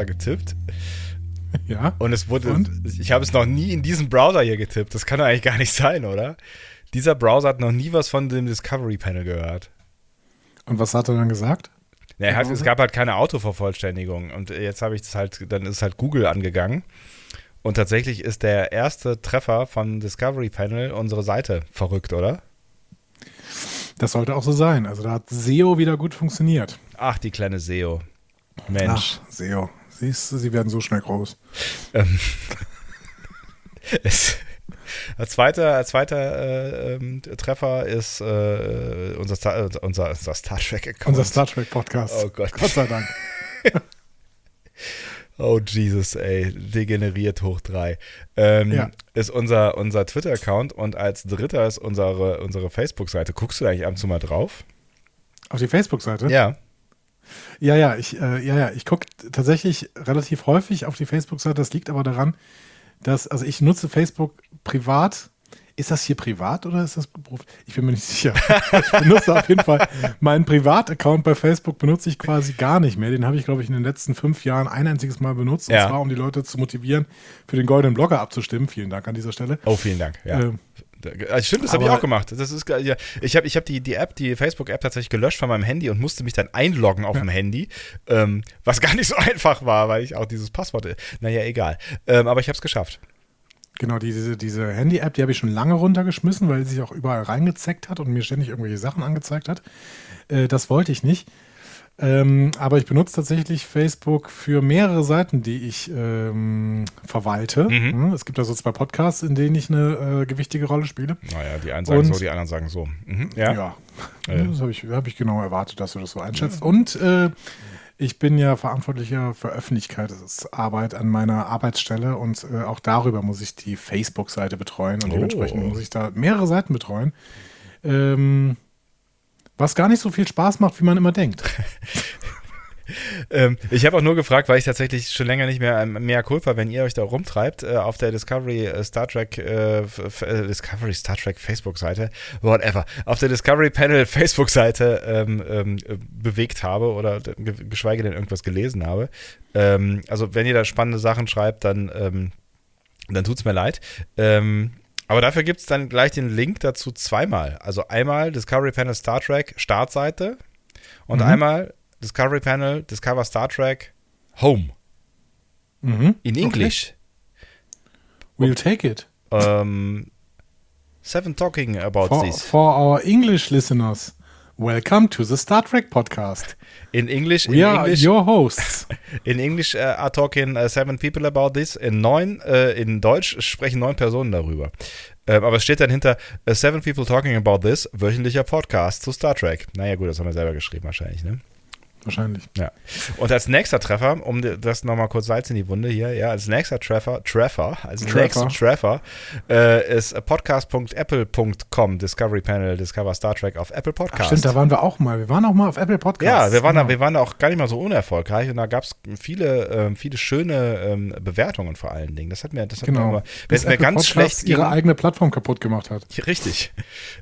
Browser getippt Ja. und es wurde, Und? ich habe es noch nie in diesem Browser hier getippt. Das kann doch eigentlich gar nicht sein, oder? Dieser Browser hat noch nie was von dem Discovery Panel gehört. Und was hat er dann gesagt? Ja, er hat, es gab halt keine Autovervollständigung und jetzt habe ich das halt, dann ist halt Google angegangen und tatsächlich ist der erste Treffer von Discovery Panel unsere Seite verrückt, oder? Das sollte auch so sein. Also da hat SEO wieder gut funktioniert. Ach, die kleine SEO. Mensch. Ach, SEO. Siehst du, sie werden so schnell groß. Ähm, es, als zweiter, als zweiter äh, ähm, Treffer ist äh, unser, Star, unser, unser Star Trek Account. Unser Star Trek Podcast. Oh Gott. Gott sei Dank. Oh Jesus, ey, degeneriert hoch drei. Ähm, Ja. Ist unser, unser Twitter-Account und als dritter ist unsere, unsere Facebook-Seite. Guckst du da eigentlich ab und zu mal drauf? Auf die Facebook-Seite? Ja. Ja, ja, ich, äh, ja, ja, ich gucke tatsächlich relativ häufig auf die Facebook-Seite. Das liegt aber daran, dass, also ich nutze Facebook privat. Ist das hier privat oder ist das Beruf? Ich bin mir nicht sicher. Ich benutze auf jeden Fall meinen Privataccount bei Facebook benutze ich quasi gar nicht mehr. Den habe ich, glaube ich, in den letzten fünf Jahren ein einziges Mal benutzt. Ja. Und zwar, um die Leute zu motivieren, für den Goldenen Blogger abzustimmen. Vielen Dank an dieser Stelle. Oh, vielen Dank. Ja. Ähm, Also stimmt, das habe ich auch gemacht. Das ist, ja, ich habe ich hab die, die App, die Facebook-App tatsächlich gelöscht von meinem Handy und musste mich dann einloggen auf dem Handy, ähm, was gar nicht so einfach war, weil ich auch dieses Passwort, naja, egal. Ähm, aber ich habe es geschafft. Genau, diese, diese Handy-App, die habe ich schon lange runtergeschmissen, weil sie sich auch überall reingezeckt hat und mir ständig irgendwelche Sachen angezeigt hat. Äh, das wollte ich nicht. Ähm, aber ich benutze tatsächlich Facebook für mehrere Seiten, die ich ähm, verwalte. Mhm. Ja, Es gibt also zwei Podcasts, in denen ich eine äh, gewichtige Rolle spiele. Naja, die einen sagen Und- so, die anderen sagen so. Mhm, ja. Ja, Ja. das habe ich, hab ich genau erwartet, dass du das so einschätzt. Und äh, ich bin ja verantwortlicher für Öffentlichkeitsarbeit an meiner Arbeitsstelle und äh, auch darüber muss ich die Facebook-Seite betreuen und Oh. dementsprechend muss ich da mehrere Seiten betreuen. Ähm, was gar nicht so viel Spaß macht, wie man immer denkt. Ähm, ich habe auch nur gefragt, weil ich tatsächlich schon länger nicht mehr ähm, mehr Culpa, wenn ihr euch da rumtreibt, äh, auf der Discovery äh, Star Trek, äh, äh, Discovery Star Trek Facebook-Seite, whatever, auf der Discovery Panel Facebook-Seite ähm, ähm, äh, bewegt habe oder ge- geschweige denn irgendwas gelesen habe. Ähm, also wenn ihr da spannende Sachen schreibt, dann, ähm, dann tut's mir leid. Ähm, aber dafür gibt's dann gleich den Link dazu zweimal. Also einmal Discovery Panel Star Trek Startseite und Mhm. einmal Discovery Panel Discover Star Trek Home Mhm. in English. We'll take it. Um, seven talking about For, this. for our English listeners, welcome to the Star Trek podcast. In English, in We are English, your hosts. in English uh, are talking uh, seven people about this. In neun, äh, in Deutsch sprechen neun Personen darüber. Ähm, aber es steht dann hinter uh, seven people talking about this wöchentlicher Podcast zu Star Trek. Naja gut, das haben wir selber geschrieben wahrscheinlich, ne? Wahrscheinlich. Ja. Und als nächster Treffer, um das nochmal kurz Salz in die Wunde hier, ja, als nächster Treffer, Treffer, als Treffer. nächster Treffer äh, ist podcast.apple.com, Discovery Panel, Discover Star Trek auf Apple Ach, Podcast. stimmt, da waren wir auch mal. Wir waren auch mal auf Apple Podcasts. ja, wir waren, da, Genau. wir waren da auch gar nicht mal so unerfolgreich und da gab es viele, ähm, viele schöne ähm, Bewertungen vor allen Dingen. Das hat mir, das hat mir, Genau. immer- wenn es mir ganz Podcasts schlecht ging, ihre eigene Plattform kaputt gemacht hat. Richtig.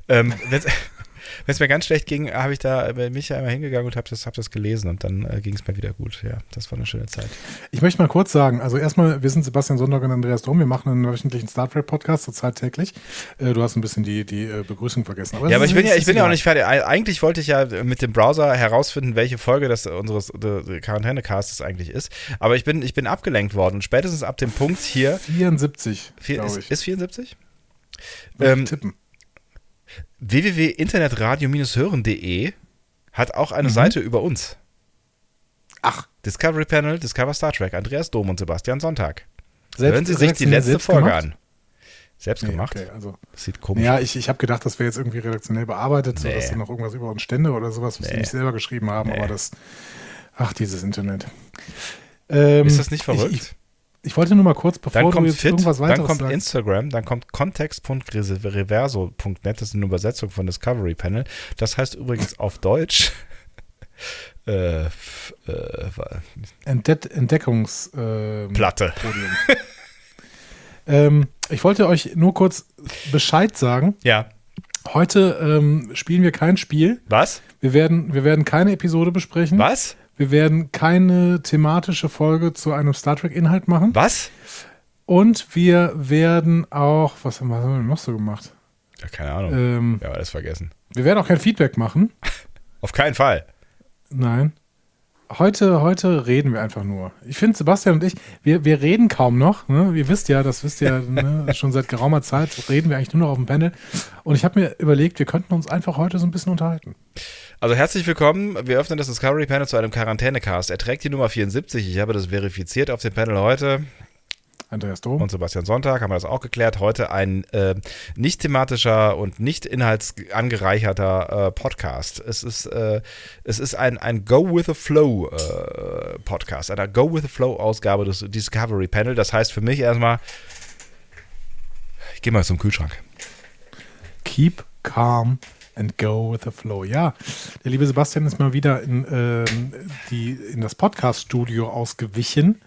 Ähm, Wenn es mir ganz schlecht ging, habe ich da bin mich ja immer hingegangen und habe das, hab das gelesen und dann äh, ging es mir wieder gut. Ja, das war eine schöne Zeit. Ich möchte mal kurz sagen, also erstmal, wir sind Sebastian Sonntag und Andreas Dom, wir machen einen wöchentlichen Star Trek Podcast, zurzeit täglich. Äh, du hast ein bisschen die, die äh, Begrüßung vergessen. Ja, aber ich bin ja, ich bin ja auch nicht fertig. Eig- Eigentlich wollte ich ja mit dem Browser herausfinden, welche Folge das unseres Quarantäne-Castes eigentlich ist. Aber ich bin, ich bin abgelenkt worden. Und spätestens ab dem Punkt hier, 74, vier, ist, ist 74? Würde ich ähm, tippen. www.internetradio-hören.de hat auch eine Mhm. Seite über uns. Ach, Discovery Panel, Discover Star Trek, Andreas Dom und Sebastian Sonntag. selbst- Hören Sie sich die letzte Folge gemacht? an. Selbst Nee, gemacht? okay, also. Das sieht komisch Ja, ich, ich habe gedacht, das wäre jetzt irgendwie redaktionell bearbeitet, Nee. sodass da noch irgendwas über uns stände oder sowas, was sie Nee. nicht selber geschrieben haben, Nee. aber das. Ach, dieses Internet. Ähm, Ist das nicht verrückt? Ich, ich, ich wollte nur mal kurz, bevor dann du kommt jetzt Fit, irgendwas dann weiteres kommt sagst. Instagram, dann kommt context.reverso.net, das ist eine Übersetzung von Discovery Panel. Das heißt übrigens auf Deutsch äh, äh, Entde Entdeckungs. Ähm, ähm, ich wollte euch nur kurz Bescheid sagen. Ja. Heute ähm, spielen wir kein Spiel. Was? Wir werden, wir werden keine Episode besprechen. Was? Wir werden keine thematische Folge zu einem Star Trek-Inhalt machen. Was? Und wir werden auch, was haben wir, was haben wir noch so gemacht? Ja, keine Ahnung. Ähm, Ja, alles vergessen. wir werden auch kein Feedback machen. Auf keinen Fall. Nein. Heute, heute reden wir einfach nur. Ich finde, Sebastian und ich, wir, wir reden kaum noch. Ne? Ihr wisst ja, das wisst ihr ne? schon seit geraumer Zeit, reden wir eigentlich nur noch auf dem Panel. Und ich habe mir überlegt, wir könnten uns einfach heute so ein bisschen unterhalten. Also herzlich willkommen. Wir öffnen das Discovery Panel zu einem Quarantänecast. Er trägt die Nummer 74. Ich habe das verifiziert auf dem Panel heute. Andreas Dom. und Sebastian Sonntag haben wir das auch geklärt. Heute ein äh, nicht thematischer und nicht inhaltsangereicherter äh, Podcast. Es ist, äh, es ist ein, ein Go with the Flow äh, Podcast, eine Go with the Flow Ausgabe des Discovery Panel. Das heißt für mich erstmal, ich gehe mal zum Kühlschrank. Keep calm and go with the flow. Ja, der liebe Sebastian ist mal wieder in, ähm, die, in das Podcast-Studio ausgewichen,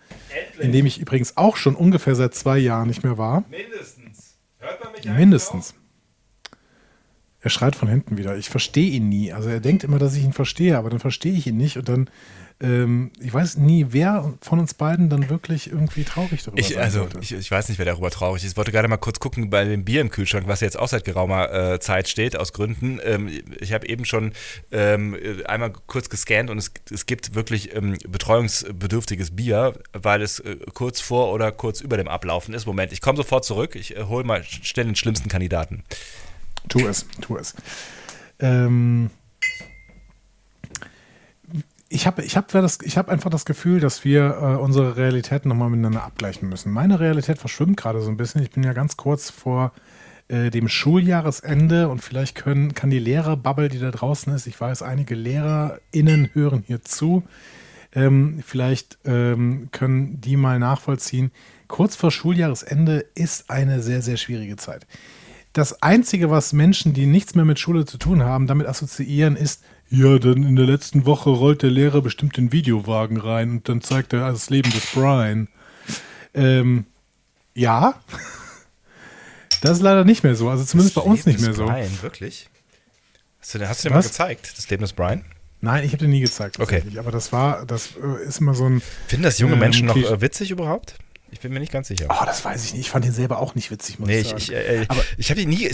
in dem ich übrigens auch schon ungefähr seit zwei Jahren nicht mehr war. Mindestens. Hört man mich Mindestens. Er schreit von hinten wieder. Ich verstehe ihn nie. Also er denkt immer, dass ich ihn verstehe, aber dann verstehe ich ihn nicht und dann, ähm, ich weiß nie, wer von uns beiden dann wirklich irgendwie traurig darüber Ich, sein also, ich, ich weiß nicht, wer darüber traurig ist. Ich wollte gerade mal kurz gucken bei dem Bier im Kühlschrank, was jetzt auch seit geraumer äh, Zeit steht, aus Gründen. Ähm, ich habe eben schon ähm, einmal kurz gescannt und es, es gibt wirklich ähm, betreuungsbedürftiges Bier, weil es äh, kurz vor oder kurz über dem Ablaufen ist. Moment, ich komme sofort zurück. Ich äh, hole mal schnell den schlimmsten Kandidaten. Tu es, tu es. Ähm, ich habe ich hab das, ich hab einfach das Gefühl, dass wir äh, unsere Realitäten nochmal miteinander abgleichen müssen. Meine Realität verschwimmt gerade so ein bisschen. Ich bin ja ganz kurz vor äh, dem Schuljahresende und vielleicht können, kann die Lehrerbubble, die da draußen ist, ich weiß, einige LehrerInnen hören hier zu, ähm, vielleicht ähm, können die mal nachvollziehen. Kurz vor Schuljahresende ist eine sehr, sehr schwierige Zeit. Das Einzige, was Menschen, die nichts mehr mit Schule zu tun haben, damit assoziieren, ist, ja, dann in der letzten Woche rollt der Lehrer bestimmt den Videowagen rein und dann zeigt er das Leben des Brian. Ähm, ja. Das ist leider nicht mehr so. Also zumindest bei uns nicht mehr so. Brian, wirklich? Hast du, hast du dir mal gezeigt, das Leben des Brian? Nein, ich habe den nie gezeigt. Okay. Aber das war, das äh, ist immer so ein. Finden das junge Ähm, Menschen noch Klisch- äh, witzig überhaupt? Ich bin mir nicht ganz sicher. Oh, das weiß ich nicht. Ich fand den selber auch nicht witzig, muss Nee, ich sagen. ich, äh, Aber- ich habe den nie,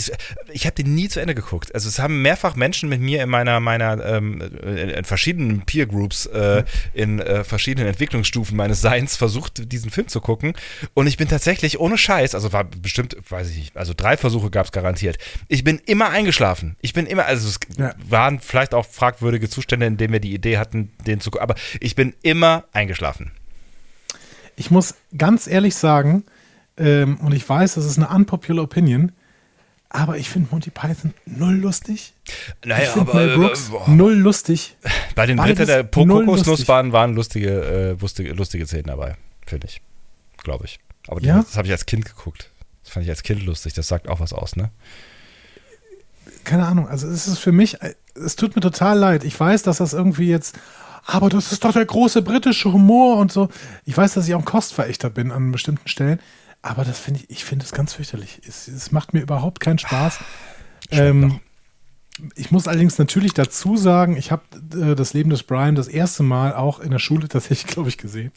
ich habe den nie zu Ende geguckt. Also es haben mehrfach Menschen mit mir in meiner meiner ähm, in, in verschiedenen Peer Groups äh, in äh, verschiedenen Entwicklungsstufen meines Seins versucht, diesen Film zu gucken. Und ich bin tatsächlich ohne Scheiß, also war bestimmt, weiß ich nicht, also drei Versuche gab es garantiert. Ich bin immer eingeschlafen. Ich bin immer, also es Ja. waren vielleicht auch fragwürdige Zustände, in denen wir die Idee hatten, den zu gucken. Aber ich bin immer eingeschlafen. Ich muss ganz ehrlich sagen, ähm, und ich weiß, das ist eine unpopular Opinion, aber ich finde Monty Python null lustig. Naja, ich aber Mel äh, Brooks boah. null lustig. Bei den Ritter der Kokosnuss waren, waren lustige, äh, lustige, lustige Szenen dabei, finde ich. Glaube ich. Aber Ja? das habe ich als Kind geguckt. Das fand ich als Kind lustig. Das sagt auch was aus, ne? Keine Ahnung, also es ist für mich, äh, es tut mir total leid. Ich weiß, dass das irgendwie jetzt, aber das ist doch der große britische Humor und so. Ich weiß, dass ich auch ein Kostverächter bin an bestimmten Stellen, aber das finde ich, ich finde es ganz fürchterlich. Es, es macht mir überhaupt keinen Spaß. Noch. Ähm, ich muss allerdings natürlich dazu sagen, ich habe äh, das Leben des Brian das erste Mal auch in der Schule tatsächlich, glaube ich, gesehen.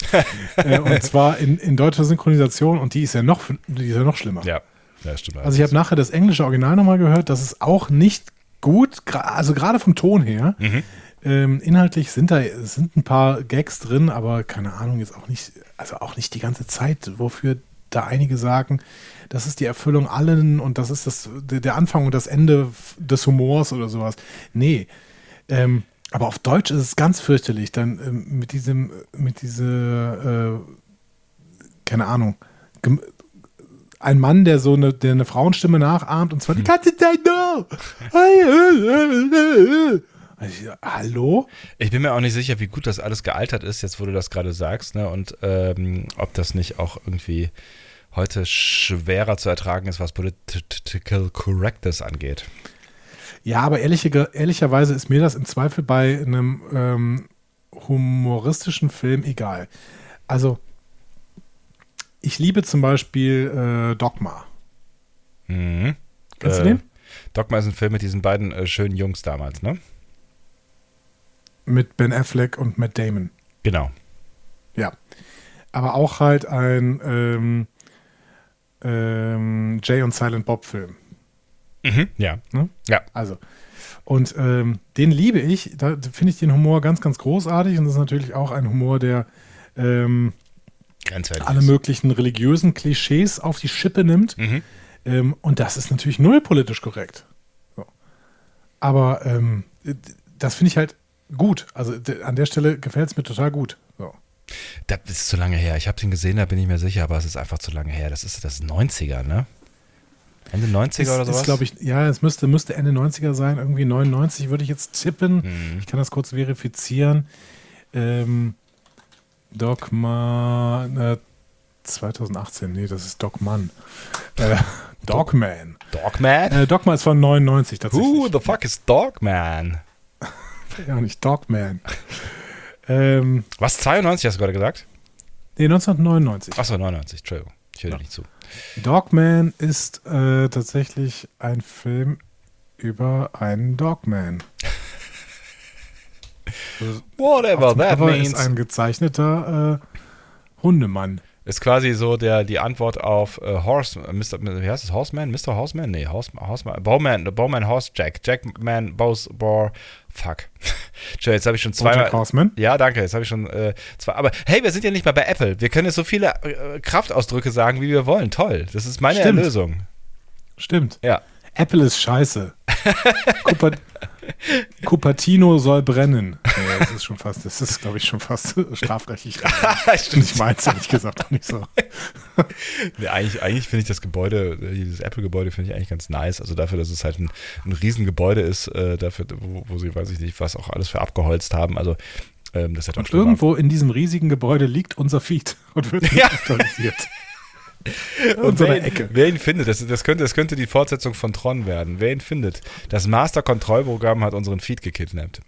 äh, und zwar in, in deutscher Synchronisation und die ist ja noch, die ist ja noch schlimmer. Ja, ja stimmt. Also ich habe nachher das englische Original nochmal gehört, das ist auch nicht gut, also gerade vom Ton her. Mhm. Ähm, inhaltlich sind da sind ein paar Gags drin, aber keine Ahnung, jetzt auch nicht, also auch nicht die ganze Zeit, wofür da einige sagen, das ist die Erfüllung allen und das ist das, der Anfang und das Ende des Humors oder sowas. Nee. Ähm, aber auf Deutsch ist es ganz fürchterlich, dann ähm, mit diesem, mit dieser, äh, keine Ahnung, ein Mann, der so eine, der eine Frauenstimme nachahmt und zwar die ganze Zeit no. Ich, hallo? Ich bin mir auch nicht sicher, wie gut das alles gealtert ist, jetzt wo du das gerade sagst, ne? Und ähm, ob das nicht auch irgendwie heute schwerer zu ertragen ist, was Political Correctness angeht. Ja, aber ehrliche, ehrlicherweise ist mir das im Zweifel bei einem ähm, humoristischen Film egal. Also, ich liebe zum Beispiel äh, Dogma. Mhm. Kennst äh, du den? Dogma ist ein Film mit diesen beiden äh, schönen Jungs damals, ne? Mit Ben Affleck und Matt Damon. Genau. Ja. Aber auch halt ein ähm, ähm, Jay und Silent Bob Film. Mhm, ja. Ne? Ja. Also. Und ähm, den liebe ich. Da finde ich den Humor ganz, ganz großartig. Und das ist natürlich auch ein Humor, der ähm, alle möglichen religiösen Klischees auf die Schippe nimmt. Mhm. Ähm, und das ist natürlich null politisch korrekt. So. Aber ähm, das finde ich halt gut. Also an der Stelle gefällt es mir total gut. So. Das ist zu lange her. Ich habe den gesehen, da bin ich mir sicher, aber es ist einfach zu lange her. Das ist das ist 90er, ne? Ende 90er oder Ist, sowas? ist glaube ich, ja, es müsste, müsste Ende 90er sein, irgendwie 99 würde ich jetzt tippen. Mhm. Ich kann das kurz verifizieren. Ähm, Dogma äh, 2018, nee, das ist Dogman. Äh, Dogman. Dogman? Äh, Dogma ist von 99 tatsächlich. Who the fuck is Dogman? Ja, nicht Dogman. ähm, Was, 92 hast du gerade gesagt? nee, 1999. Achso, 99, Entschuldigung. Ich höre dir nicht zu. Dogman ist äh, tatsächlich ein Film über einen Dogman. Whatever that means. ist ein gezeichneter äh, Hundemann. Ist quasi so der, die Antwort auf äh, Horse, äh, Mr., wie heißt es, Horseman? Mr. Horseman? Nee, Horse, Horseman, Bowman, Bowman Horse Jack. Jackman, Bows, Boar, fuck. Tja, jetzt habe ich schon zweimal. Horseman. Ja, danke, jetzt habe ich schon äh, zwei. Aber hey, wir sind ja nicht mal bei Apple. Wir können jetzt so viele äh, Kraftausdrücke sagen, wie wir wollen. Toll. Das ist meine Stimmt. Erlösung. Stimmt. Ja. Apple ist scheiße. Cuper Cupertino soll brennen. Nee, das ist schon fast, das ist, glaube ich, schon fast strafrechtlich. Stimmt. ich meine es ehrlich gesagt auch nicht so. Nee, eigentlich eigentlich finde ich das Gebäude, dieses Apple-Gebäude finde ich eigentlich ganz nice. Also dafür, dass es halt ein, ein Riesengebäude ist, äh, dafür, wo, wo sie, weiß ich nicht, was auch alles für abgeholzt haben. Also ähm, das hat auch Und irgendwo in diesem riesigen Gebäude liegt unser Feed und wird nicht Ja. aktualisiert. Und Und so wer, eine ihn, Ecke. wer ihn findet, das, das, könnte, das könnte die Fortsetzung von Tron werden. Wer ihn findet. Das Master-Kontrollprogramm hat unseren Feed gekidnappt.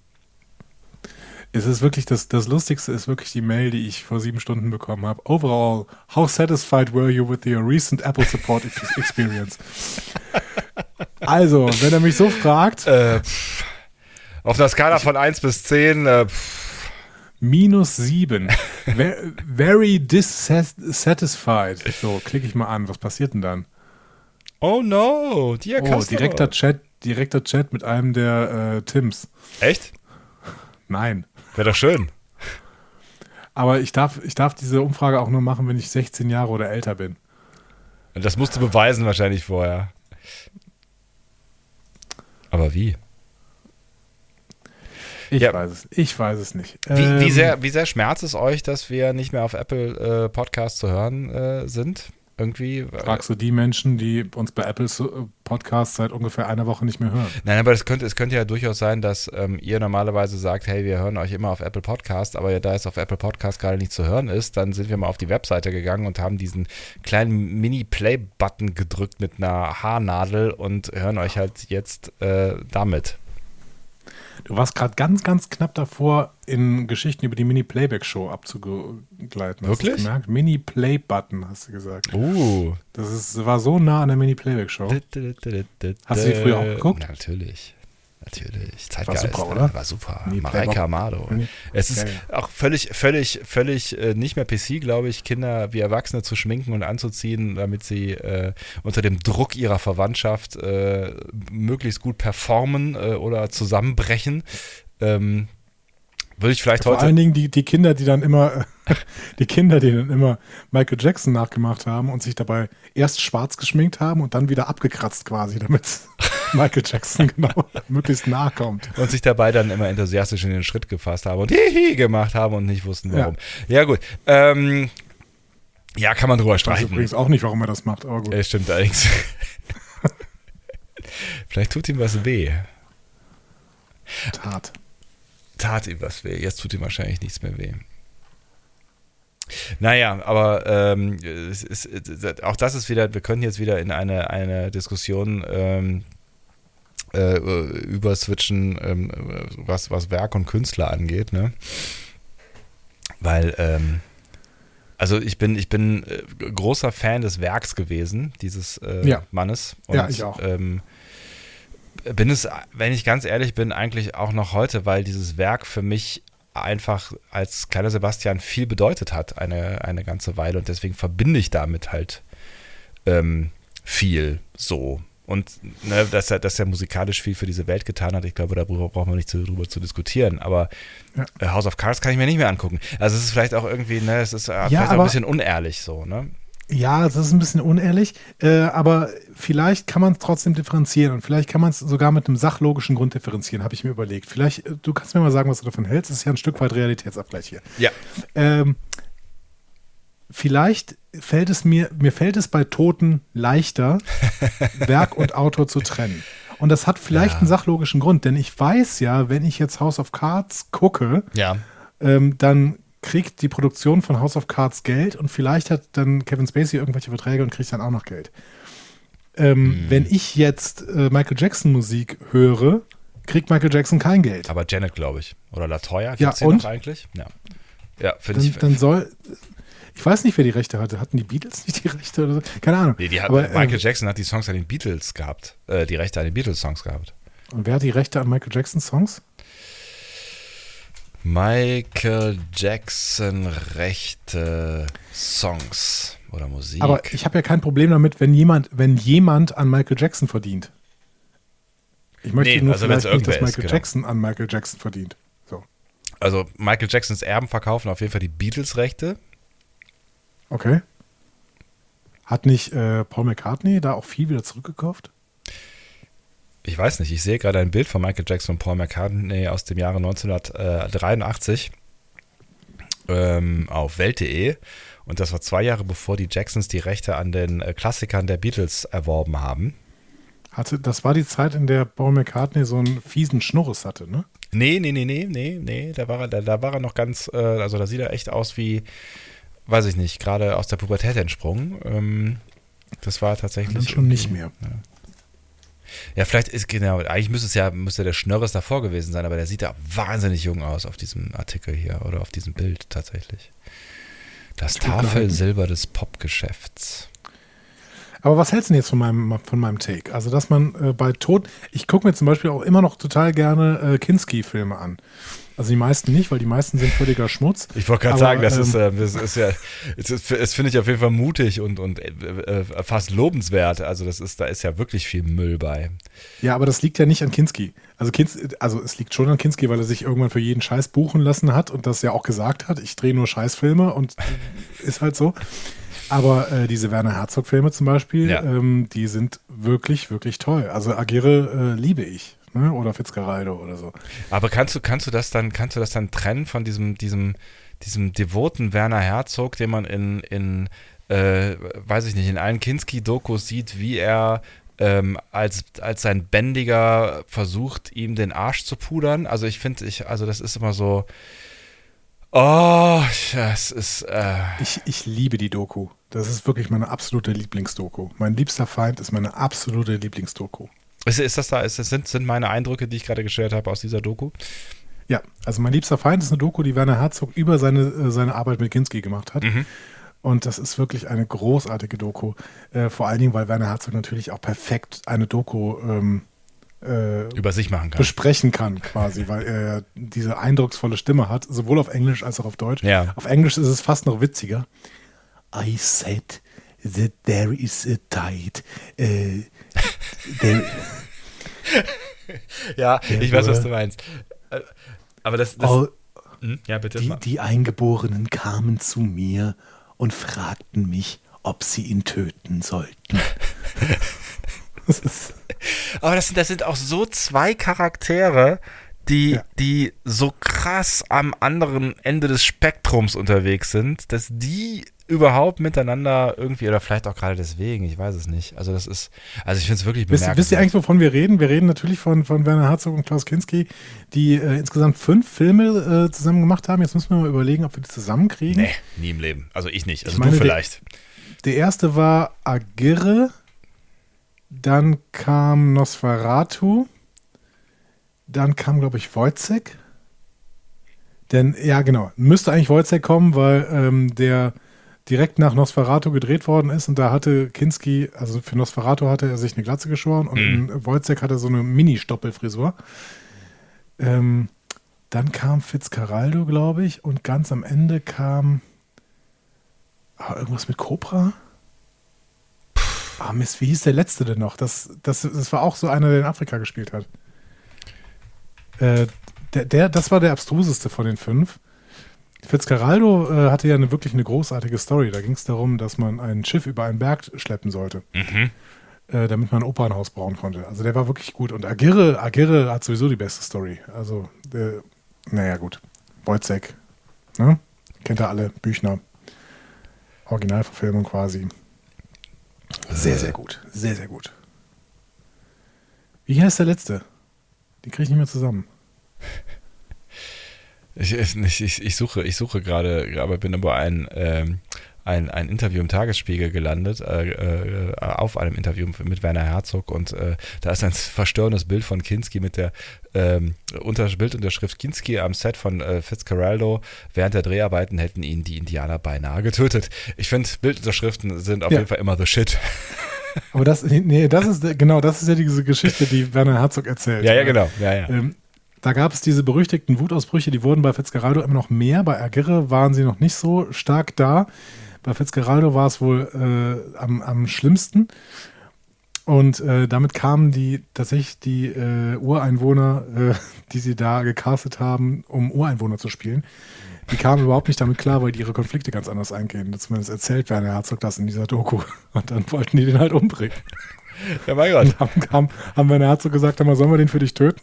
Es ist wirklich, das, das Lustigste ist wirklich die Mail, die ich vor sieben Stunden bekommen habe. Overall, how satisfied were you with your recent Apple Support ex- experience? Also, wenn er mich so fragt, Äh, auf einer Skala von 1 bis 10, äh, pff. Minus sieben. Ve- Very dissatisfied. So, klicke ich mal an. Was passiert denn dann? oh no, dear Oh, customer. direkter Chat, direkter Chat mit einem der äh, Tims. Echt? Nein. Wäre doch schön. Aber ich darf, ich darf diese Umfrage auch nur machen, wenn ich 16 Jahre oder älter bin. Das musst du beweisen wahrscheinlich vorher. Aber wie? Ich Ja. weiß es. Ich weiß es nicht. Wie, wie, Ähm, sehr, wie sehr schmerzt es euch, dass wir nicht mehr auf Apple äh, Podcasts zu hören äh, sind? Irgendwie? äh, Fragst du die Menschen, die uns bei Apple äh, Podcasts seit ungefähr einer Woche nicht mehr hören? Nein, aber es könnte, es könnte ja durchaus sein, dass ähm, ihr normalerweise sagt, hey, wir hören euch immer auf Apple Podcast, aber ja, da es auf Apple Podcast gerade nicht zu hören ist, dann sind wir mal auf die Webseite gegangen und haben diesen kleinen Mini-Play-Button gedrückt mit einer Haarnadel und hören euch halt jetzt äh, damit. Du warst gerade ganz, ganz knapp davor, in Geschichten über die Mini-Playback-Show abzugleiten. Hast du Wirklich? gemerkt? Mini-Play-Button, hast du gesagt. Uh. Das ist, war so nah an der Mini-Playback-Show. Hast du die früher auch geguckt? Na, natürlich. Natürlich. Zeitgeist. super, ne? oder? War super. Nee, Mareike Amado. Nee. Es ist Ja, auch völlig, völlig, völlig äh, nicht mehr PC, glaube ich, Kinder wie Erwachsene zu schminken und anzuziehen, damit sie äh, unter dem Druck ihrer Verwandtschaft äh, möglichst gut performen äh, oder zusammenbrechen. Ähm, würde ich vielleicht Vor heute. allen Dingen die, die Kinder, die dann immer, die Kinder, die dann immer Michael Jackson nachgemacht haben und sich dabei erst schwarz geschminkt haben und dann wieder abgekratzt quasi, damit Michael Jackson genau möglichst nahe kommt. und sich dabei dann immer enthusiastisch in den Schritt gefasst haben und hihi gemacht haben und nicht wussten warum. Ja, gut. Ähm, Ja, kann man drüber Ich weiß streiten. übrigens auch nicht, warum er das macht, aber gut. Ja, stimmt allerdings. Vielleicht tut ihm was weh. Tat. Tat ihm was weh. Jetzt tut ihm wahrscheinlich nichts mehr weh. Naja, aber ähm, ist, auch das ist wieder, wir können jetzt wieder in eine, eine Diskussion ähm, äh, überswitchen, ähm, was, was Werk und Künstler angeht, ne? Weil, ähm, also ich bin, ich bin äh, großer Fan des Werks gewesen, dieses äh, Ja. Mannes. Ja, ich auch. Ähm, bin es, wenn ich ganz ehrlich bin, eigentlich auch noch heute, weil dieses Werk für mich einfach als kleiner Sebastian viel bedeutet hat, eine, eine ganze Weile und deswegen verbinde ich damit halt ähm, viel so. Und ne, dass, er, dass er musikalisch viel für diese Welt getan hat, ich glaube, darüber brauchen wir nicht zu, drüber zu diskutieren. Aber Ja. äh, House of Cards kann ich mir nicht mehr angucken. Also es ist vielleicht auch irgendwie, ne, es ist äh, vielleicht auch ein bisschen unehrlich so, ne? Ja, das ist ein bisschen unehrlich, äh, aber vielleicht kann man es trotzdem differenzieren und vielleicht kann man es sogar mit einem sachlogischen Grund differenzieren, habe ich mir überlegt. Vielleicht, äh, du kannst mir mal sagen, was du davon hältst. Das ist ja ein Stück weit Realitätsabgleich hier. Ja. Ähm, vielleicht fällt es mir, mir fällt es bei Toten leichter, Werk und Autor zu trennen. Und das hat vielleicht Ja. einen sachlogischen Grund, denn ich weiß ja, wenn ich jetzt House of Cards gucke, Ja. ähm, dann kriegt die Produktion von House of Cards Geld und vielleicht hat dann Kevin Spacey irgendwelche Verträge und kriegt dann auch noch Geld. Ähm, Wenn ich jetzt äh, Michael Jackson Musik höre, kriegt Michael Jackson kein Geld. Aber Janet, glaube ich. Oder Latoya, Ja, gibt's die und? noch eigentlich? Ja. Ja, finde ich. dann soll. Ich weiß nicht, wer die Rechte hatte. Hatten die Beatles nicht die Rechte oder so? Keine Ahnung. Nee, hat, Aber, Michael ähm, Jackson hat die Songs an den Beatles gehabt. Äh, die Rechte an den Beatles-Songs gehabt. Und wer hat die Rechte an Michael Jackson Songs? Michael Jackson rechte Songs oder Musik. Aber ich habe ja kein Problem damit, wenn jemand, wenn jemand an Michael Jackson verdient. Ich möchte Nee, nur also vielleicht nicht, dass irgendwer ist, Michael genau. Jackson an Michael Jackson verdient. So, also Michael Jacksons Erben verkaufen auf jeden Fall die Beatles-Rechte. okay. Hat nicht äh, Paul McCartney da auch viel wieder zurückgekauft? Ich weiß nicht, ich sehe gerade ein Bild von Michael Jackson und Paul McCartney aus dem Jahre 1983 ähm, auf Welt.de. Und das war zwei Jahre bevor die Jacksons die Rechte an den äh, Klassikern der Beatles erworben haben. Hatte, das war die Zeit, in der Paul McCartney so einen fiesen Schnurres hatte, ne? Nee, nee, nee, nee, nee, nee, da war er, da, da war er noch ganz, äh, also da sieht er echt aus wie, weiß ich nicht, gerade aus der Pubertät entsprungen. Ähm, das war tatsächlich. Dann schon nicht mehr. Ja, vielleicht ist, genau, eigentlich müsste es ja, müsste der Schnörres davor gewesen sein, aber der sieht ja wahnsinnig jung aus auf diesem Artikel hier oder auf diesem Bild tatsächlich. Das. Tafelsilber des Popgeschäfts. Aber was hältst du denn jetzt von meinem, von meinem Take? Also, dass man äh, bei Tod, ich gucke mir zum Beispiel auch immer noch total gerne äh, Kinski-Filme an. Also die meisten nicht, weil die meisten sind völliger Schmutz. Ich wollte gerade sagen, das, ist, ähm, äh, das ist ja, es, ist, es finde ich auf jeden Fall mutig und, und äh, äh, fast lobenswert. Also das ist, da ist ja wirklich viel Müll bei. Ja, aber das liegt ja nicht an Kinski. Also, Kins, also es liegt schon an Kinski, weil er sich irgendwann für jeden Scheiß buchen lassen hat und das ja auch gesagt hat, ich drehe nur Scheißfilme und ist halt so. Aber äh, diese Werner Herzog-Filme zum Beispiel, Ja. ähm, die sind wirklich, wirklich toll. Also Agere äh, liebe ich. Ne? Oder Fitzgeraldo oder so. Aber kannst du, kannst du das dann, kannst du das dann trennen von diesem, diesem, diesem devoten Werner Herzog, den man in, in äh, weiß ich nicht, in allen Kinski-Dokus sieht, wie er ähm, als, als sein Bändiger versucht, ihm den Arsch zu pudern. Also ich finde, ich, also das ist immer so. Oh, das ist. Äh, Ich, ich liebe die Doku. Das ist wirklich meine absolute Lieblingsdoku. Mein liebster Feind ist meine absolute Lieblingsdoku. Ist, ist das da, ist, das sind, sind meine Eindrücke, die ich gerade geschildert habe aus dieser Doku? Ja, also mein liebster Feind ist eine Doku, die Werner Herzog über seine, äh, seine Arbeit mit Kinski gemacht hat. Und das ist wirklich eine großartige Doku. Äh, vor allen Dingen, weil Werner Herzog natürlich auch perfekt eine Doku ähm, äh, Über sich machen kann. besprechen kann, quasi, weil er diese eindrucksvolle Stimme hat, sowohl auf Englisch als auch auf Deutsch. Ja. Auf Englisch ist es fast noch witziger. I said that there is a tide. There, Ja, ich weiß, was du meinst. Äh, Aber das. das Hm? Ja, bitte. die, die Eingeborenen kamen zu mir und fragten mich, ob sie ihn töten sollten. Aber das sind, das sind auch so zwei Charaktere, die, Ja. die so krass am anderen Ende des Spektrums unterwegs sind, dass die überhaupt miteinander irgendwie oder vielleicht auch gerade deswegen, ich weiß es nicht. Also das ist, also ich finde es wirklich bemerkenswert. Wisst, wisst ihr eigentlich, wovon wir reden? Wir reden natürlich von, von Werner Herzog und Klaus Kinski, die äh, insgesamt fünf Filme äh, zusammen gemacht haben. Jetzt müssen wir mal überlegen, ob wir die zusammenkriegen. Nee, nie im Leben. Also ich nicht. Also ich meine, du vielleicht. Der, der erste war Agirre, dann kam Nosferatu, dann kam, glaube ich, Wojcek. Denn, ja, genau, müsste eigentlich Wojcek kommen, weil ähm, der direkt nach Nosferatu gedreht worden ist und da hatte Kinski, also für Nosferatu hatte er sich eine Glatze geschoren und mhm. in Wojciech hatte so eine Mini-Stoppelfrisur. Ähm, dann kam Fitzcarraldo, glaube ich, und ganz am Ende kam ah, irgendwas mit Cobra. Ah, Mist, wie hieß der letzte denn noch? Das, das, das war auch so einer, der in Afrika gespielt hat. Äh, der, der, das war der abstruseste von den fünf. Fitzcarraldo äh, hatte ja eine, wirklich eine großartige Story. Da ging es darum, dass man ein Schiff über einen Berg schleppen sollte, mhm. äh, damit man ein Opernhaus bauen konnte. Also der war wirklich gut. Und Agirre, Agirre hat sowieso die beste Story. Also, äh, naja, gut. Wojcek, ne? Kennt ihr alle, Büchner. Originalverfilmung quasi. Sehr, sehr gut. Sehr, sehr gut. Wie heißt der letzte? Den kriege ich nicht mehr zusammen. Ich, ich, ich, suche, ich suche gerade, aber bin über ein, ähm, ein, ein Interview im Tagesspiegel gelandet, äh, äh, auf einem Interview mit Werner Herzog und äh, da ist ein verstörendes Bild von Kinski mit der ähm, unter, Bildunterschrift Kinski am Set von äh, Fitzcarraldo. Während der Dreharbeiten hätten ihn die Indianer beinahe getötet. Ich finde, Bildunterschriften sind auf ja. jeden Fall immer the shit. Aber das, nee, das ist genau, das ist ja diese Geschichte, die Werner Herzog erzählt. Ja, ja, genau. Ja, ja. Ähm, da gab es diese berüchtigten Wutausbrüche, die wurden bei Fitzgeraldo immer noch mehr. Bei Aguirre waren sie noch nicht so stark da. Bei Fitzgeraldo war es wohl äh, am, am schlimmsten. Und äh, damit kamen die tatsächlich die äh, Ureinwohner, äh, die sie da gecastet haben, um Ureinwohner zu spielen, die kamen überhaupt nicht damit klar, weil die ihre Konflikte ganz anders eingehen. Zumindest erzählt Werner Herzog das in dieser Doku. Und dann wollten die den halt umbringen. Ja, mein Gott. Haben, haben, haben Werner Herzog gesagt, mal, sollen wir den für dich töten?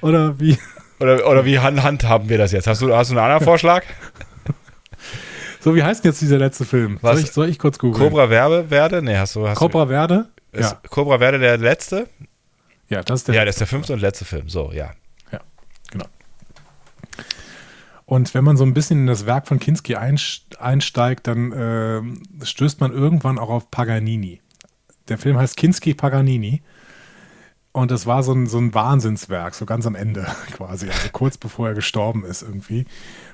Oder wie? Oder, oder wie handhaben wir das jetzt? Hast du, hast du einen anderen Vorschlag? So, wie heißt denn jetzt dieser letzte Film? Was? Soll ich, soll ich kurz googeln? Cobra Werbe, Werde? Nee, hast du. Hast Cobra Werde? Ist ja. Cobra Werde der letzte? Ja, das ist der Ja, das ist der fünfte und letzte Film. So, ja. Ja, genau. Und wenn man so ein bisschen in das Werk von Kinski einsteigt, dann äh, stößt man irgendwann auch auf Paganini. Der Film heißt Kinski Paganini. Und das war so ein, so ein Wahnsinnswerk, so ganz am Ende quasi, also kurz bevor er gestorben ist irgendwie,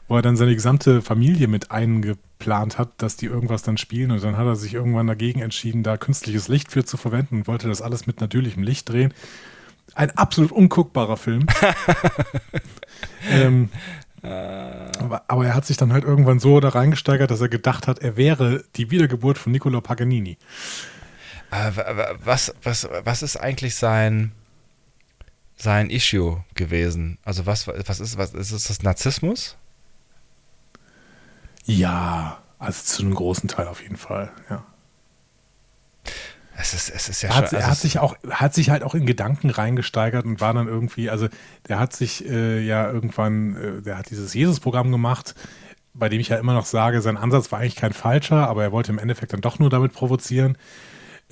wo er dann seine gesamte Familie mit eingeplant hat, dass die irgendwas dann spielen. Und dann hat er sich irgendwann dagegen entschieden, da künstliches Licht für zu verwenden und wollte das alles mit natürlichem Licht drehen. Ein absolut unguckbarer Film. ähm, aber, aber, er hat sich dann halt irgendwann so da reingesteigert, dass er gedacht hat, er wäre die Wiedergeburt von Niccolo Paganini. Äh, was, was, was ist eigentlich sein, sein Issue gewesen? Also was, was ist, was ist, ist das Narzissmus? Ja, also zu einem großen Teil auf jeden Fall, ja. Es ist, es ist ja er hat, schon, also er hat sich auch, hat sich halt auch in Gedanken reingesteigert und war dann irgendwie, also der hat sich äh, ja irgendwann, äh, der hat dieses Jesus-Programm gemacht, bei dem ich ja immer noch sage, sein Ansatz war eigentlich kein falscher, aber er wollte im Endeffekt dann doch nur damit provozieren.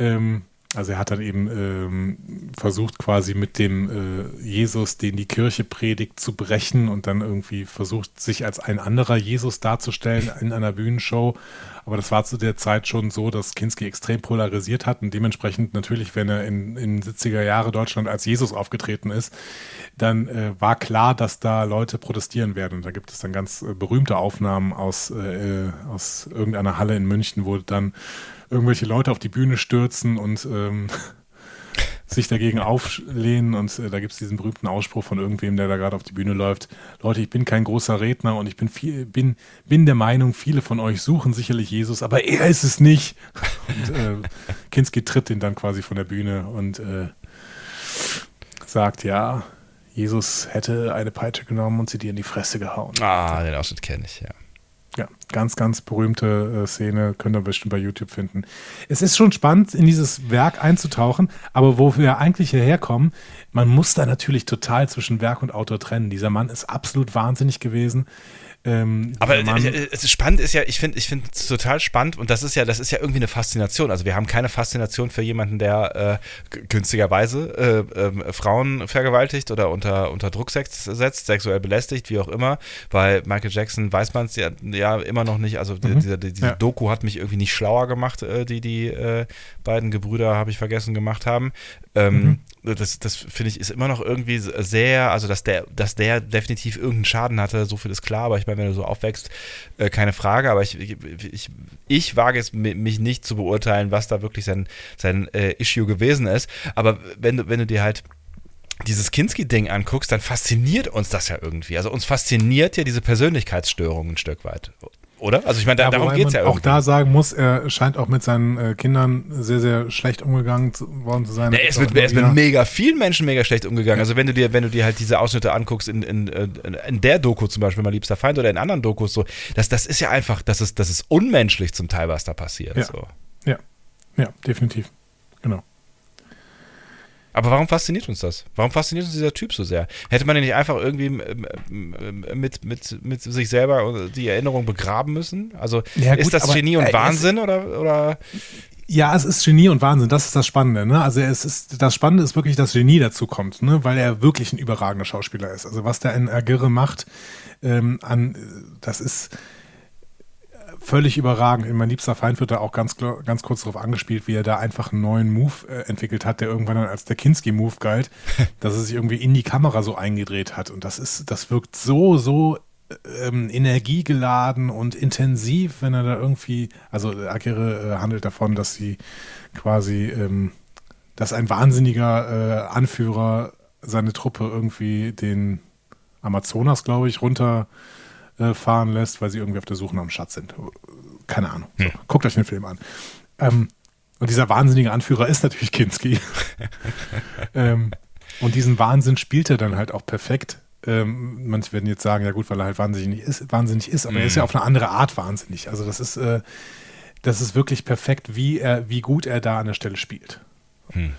Ähm, also er hat dann eben ähm, versucht quasi mit dem äh, Jesus, den die Kirche predigt, zu brechen und dann irgendwie versucht, sich als ein anderer Jesus darzustellen in einer Bühnenshow. Aber das war zu der Zeit schon so, dass Kinski extrem polarisiert hat und dementsprechend natürlich, wenn er in, in 70er Jahre Deutschland als Jesus aufgetreten ist, dann äh, war klar, dass da Leute protestieren werden. Und da gibt es dann ganz äh, berühmte Aufnahmen aus, äh, äh, aus irgendeiner Halle in München, wo dann irgendwelche Leute auf die Bühne stürzen und ähm, sich dagegen auflehnen. Und äh, da gibt es diesen berühmten Ausspruch von irgendwem, der da gerade auf die Bühne läuft. Leute, ich bin kein großer Redner und ich bin, viel, bin, bin der Meinung, viele von euch suchen sicherlich Jesus, aber er ist es nicht. Und äh, Kinski tritt ihn dann quasi von der Bühne und äh, sagt, ja, Jesus hätte eine Peitsche genommen und sie dir in die Fresse gehauen. Ah, den Ausschnitt kenne ich, ja. Ganz, ganz berühmte äh, Szene, könnt ihr bestimmt bei YouTube finden. Es ist schon spannend, in dieses Werk einzutauchen, aber wo wir eigentlich hierher kommen, man muss da natürlich total zwischen Werk und Autor trennen. Dieser Mann ist absolut wahnsinnig gewesen. Ähm, Aber äh, es ist spannend ist ja, ich finde, ich finde es total spannend und das ist ja, das ist ja irgendwie eine Faszination. Also wir haben keine Faszination für jemanden, der äh, günstigerweise äh, ähm, Frauen vergewaltigt oder unter, unter Druck setzt, sexuell belästigt, wie auch immer. Bei Michael Jackson weiß man es ja, ja immer noch nicht. Also Mhm. diese, die, diese Ja. Doku hat mich irgendwie nicht schlauer gemacht, äh, die die äh, beiden Gebrüder, habe ich vergessen, gemacht haben. Ähm, Das, das finde ich ist immer noch irgendwie sehr, also dass der, dass der definitiv irgendeinen Schaden hatte, so viel ist klar, aber ich meine, wenn du so aufwächst, äh, keine Frage, aber ich, ich, ich, wage es mi- mich nicht zu beurteilen, was da wirklich sein, sein äh, Issue gewesen ist. Aber wenn du, wenn du dir halt dieses Kinski-Ding anguckst, dann fasziniert uns das ja irgendwie. Also uns fasziniert ja diese Persönlichkeitsstörung ein Stück weit. Oder? Also ich meine, da, Ja, darum geht es ja auch irgendwie. da sagen muss, er scheint auch mit seinen äh, Kindern sehr, sehr schlecht umgegangen zu, worden zu sein. Ja, er ist mit, er ist mit mega vielen Menschen mega schlecht umgegangen. Also wenn du dir, wenn du dir halt diese Ausschnitte anguckst in, in, in, in der Doku zum Beispiel, mein liebster Feind oder in anderen Dokus so, das, das ist ja einfach, das ist, das ist unmenschlich zum Teil, was da passiert. Ja. So. ja, ja, definitiv. Aber warum fasziniert uns das? Warum fasziniert uns dieser Typ so sehr? Hätte man den nicht einfach irgendwie ähm, ähm, mit, mit, mit sich selber die Erinnerung begraben müssen? Also Ja, ist gut, das aber Genie und ist- Wahnsinn oder, oder Ja, es ist Genie und Wahnsinn, das ist das Spannende. Ne? Also es ist, das Spannende ist wirklich, dass Genie dazu kommt, ne? weil er wirklich ein überragender Schauspieler ist. Also was der in Agirre macht, ähm, an, das ist völlig überragend. In Mein liebster Feind wird da auch ganz, ganz kurz darauf angespielt, wie er da einfach einen neuen Move äh, entwickelt hat, der irgendwann dann als der Kinski-Move galt, dass er sich irgendwie in die Kamera so eingedreht hat. Und das ist, das wirkt so, so ähm, energiegeladen und intensiv, wenn er da irgendwie, also Akire äh, handelt davon, dass sie quasi, ähm, dass ein wahnsinniger äh, Anführer seine Truppe irgendwie den Amazonas, glaube ich, runterfahren äh, fahren lässt, weil sie irgendwie auf der Suche nach einem Schatz sind. Keine Ahnung. So, guckt euch den Film an. Ähm, und dieser wahnsinnige Anführer ist natürlich Kinski. ähm, und diesen Wahnsinn spielt er dann halt auch perfekt. Ähm, manche werden jetzt sagen, ja gut, weil er halt wahnsinnig ist, wahnsinnig ist aber er ist ja auf eine andere Art wahnsinnig. Also das ist, äh, das ist wirklich perfekt, wie er, wie gut er da an der Stelle spielt. Hm.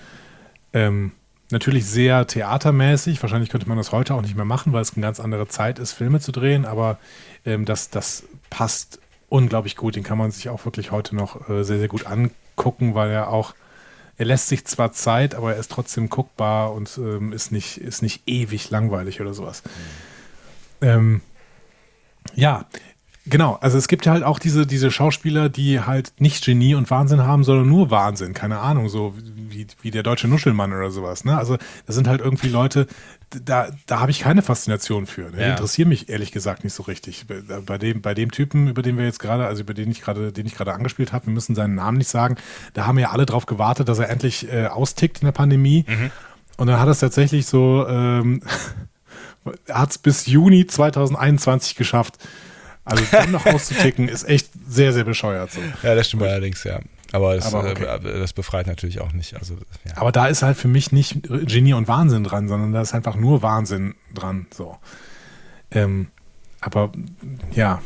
Ähm, natürlich sehr theatermäßig. Wahrscheinlich könnte man das heute auch nicht mehr machen, weil es eine ganz andere Zeit ist, Filme zu drehen. Aber ähm, das, das passt unglaublich gut. Den kann man sich auch wirklich heute noch äh, sehr, sehr gut angucken, weil er auch, er lässt sich zwar Zeit, aber er ist trotzdem guckbar und ähm, ist, nicht, ist nicht ewig langweilig oder sowas. Ähm, ja, genau. Also es gibt ja halt auch diese, diese Schauspieler, die halt nicht Genie und Wahnsinn haben, sondern nur Wahnsinn. Keine Ahnung, so wie, wie der deutsche Nuschelmann oder sowas. Ne? Also das sind halt irgendwie Leute, da, da habe ich keine Faszination für. Ne? Die Ja. interessieren mich ehrlich gesagt nicht so richtig. Bei, dem, bei dem Typen, über den wir jetzt gerade, also über den ich gerade, den ich gerade angespielt habe, wir müssen seinen Namen nicht sagen, da haben ja alle drauf gewartet, dass er endlich äh, austickt in der Pandemie. Und dann hat er es tatsächlich so, ähm, hat es bis Juni 2021 geschafft. Also dann noch auszuticken, ist echt sehr, sehr bescheuert. So. Ja, das stimmt allerdings, ja. Aber das, Aber okay. äh, das befreit natürlich auch nicht. Also, ja. Aber da ist halt für mich nicht Genie und Wahnsinn dran, sondern da ist einfach nur Wahnsinn dran. So. Ähm, aber ja,